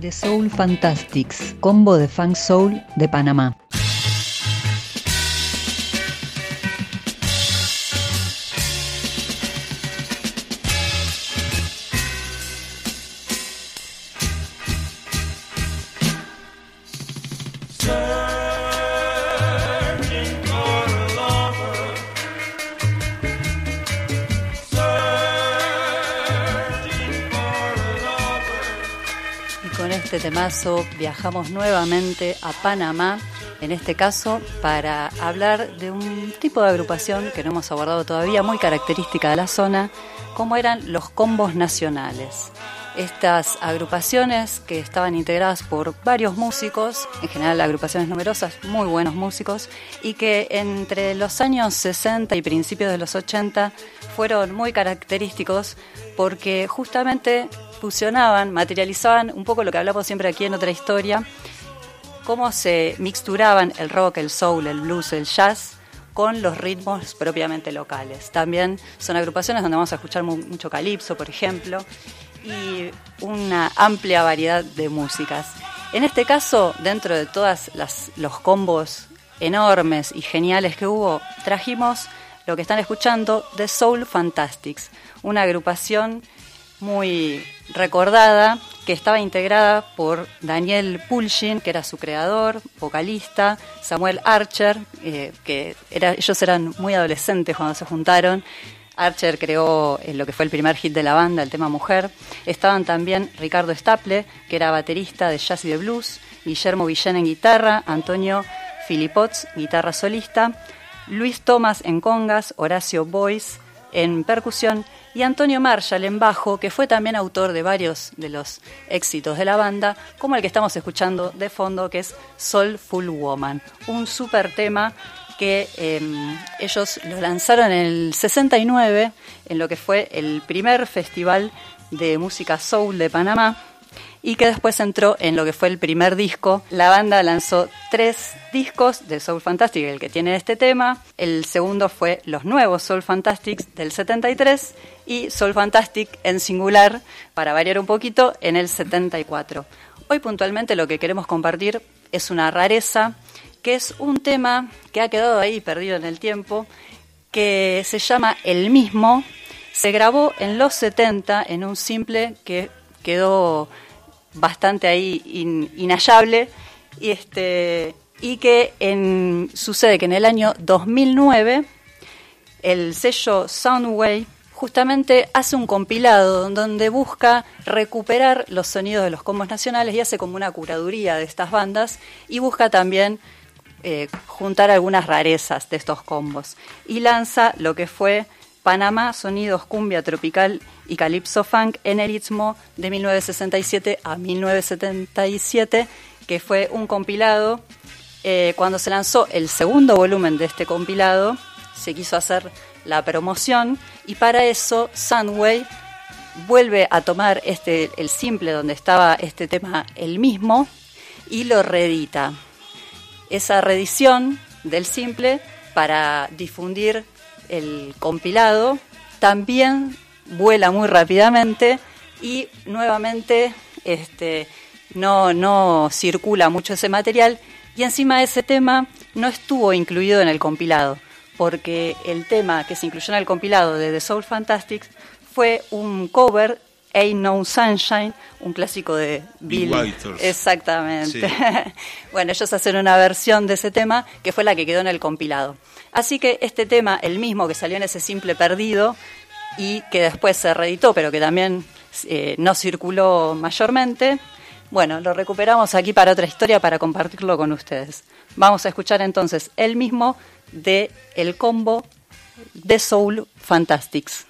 The Soul Fantastics, combo de funk soul de Panamá. Este temazo viajamos nuevamente a Panamá, en este caso para hablar de un tipo de agrupación que no hemos abordado todavía, muy característica de la zona, como eran los combos nacionales. Estas agrupaciones que estaban integradas por varios músicos, en general agrupaciones numerosas, muy buenos músicos, y que entre los años 60 y principios de los 80 fueron muy característicos porque justamente fusionaban, materializaban un poco lo que hablamos siempre aquí en otra historia, cómo se mixturaban el rock, el soul, el blues, el jazz con los ritmos propiamente locales. También son agrupaciones donde vamos a escuchar mucho calipso, por ejemplo, y una amplia variedad de músicas. En este caso, dentro de todos los combos enormes y geniales que hubo, trajimos lo que están escuchando The Soul Fantastics, una agrupación muy recordada que estaba integrada por Daniel Pulshin, que era su creador, vocalista, Samuel Archer, eh, que ellos eran muy adolescentes cuando se juntaron. Archer creó eh, lo que fue el primer hit de la banda, el tema Mujer. Estaban también Ricardo Staple, que era baterista de jazz y de blues, Guillermo Villén en guitarra, Antonio Filipots, guitarra solista, Luis Tomás en congas, Horacio Boyce en percusión y Antonio Marshall en bajo, que fue también autor de varios de los éxitos de la banda, como el que estamos escuchando de fondo, que es Soulful Woman, un super tema que em, ellos lo lanzaron en el 69, en lo que fue el primer festival de música soul de Panamá y que después entró en lo que fue el primer disco. La banda lanzó tres discos de Soul Fantastic, el que tiene este tema. El segundo fue los nuevos Soul Fantastics del 73 y Soul Fantastic en singular, para variar un poquito, en el 74. Hoy puntualmente lo que queremos compartir es una rareza, que es un tema que ha quedado ahí perdido en el tiempo, que se llama El mismo. Se grabó en los 70 en un simple que quedó bastante ahí inhallable y este y que en, sucede que en el año 2009 el sello Soundway justamente hace un compilado donde busca recuperar los sonidos de los combos nacionales y hace como una curaduría de estas bandas y busca también eh, juntar algunas rarezas de estos combos y lanza lo que fue Panamá Sonidos Cumbia Tropical y Calypso Funk en el Istmo de 1967 a 1977, que fue un compilado. Eh, cuando se lanzó el segundo volumen de este compilado, se quiso hacer la promoción y para eso Sunway vuelve a tomar este, el simple donde estaba este tema el mismo y lo reedita. Esa reedición del simple para difundir el compilado, también vuela muy rápidamente y nuevamente este, no, no circula mucho ese material. Y encima ese tema no estuvo incluido en el compilado, porque el tema que se incluyó en el compilado de The Soul Fantastics fue un cover Ain't No Sunshine, un clásico de Bill. Exactamente. bueno, ellos hacen una versión de ese tema que fue la que quedó en el compilado. Así que este tema, el mismo que salió en ese simple perdido y que después se reeditó, pero que también eh, no circuló mayormente, bueno, lo recuperamos aquí para otra historia para compartirlo con ustedes. Vamos a escuchar entonces el mismo de el combo de Soul Fantastics.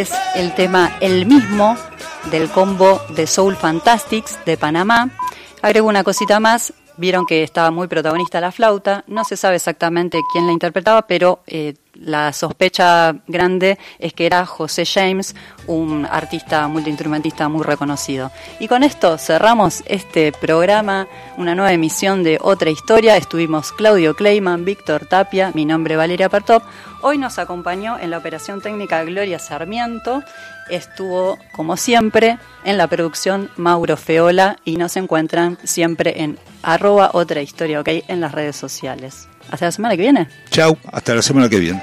Es el tema El mismo del combo de Soul Fantastics de Panamá. Agrego una cosita más, vieron que estaba muy protagonista la flauta, no se sabe exactamente quién la interpretaba, pero eh, la sospecha grande es que era José James, un artista multiinstrumentista muy reconocido. Y con esto cerramos este programa, una nueva emisión de Otra Historia. Estuvimos Claudio Kleiman, Víctor Tapia, mi nombre Valeria Pertop. Hoy nos acompañó en la operación técnica Gloria Sarmiento. Estuvo, como siempre, en la producción Mauro Feola y nos encuentran siempre en arroba otra historia, ¿ok? En las redes sociales. Hasta la semana que viene. Chau, hasta la semana que viene.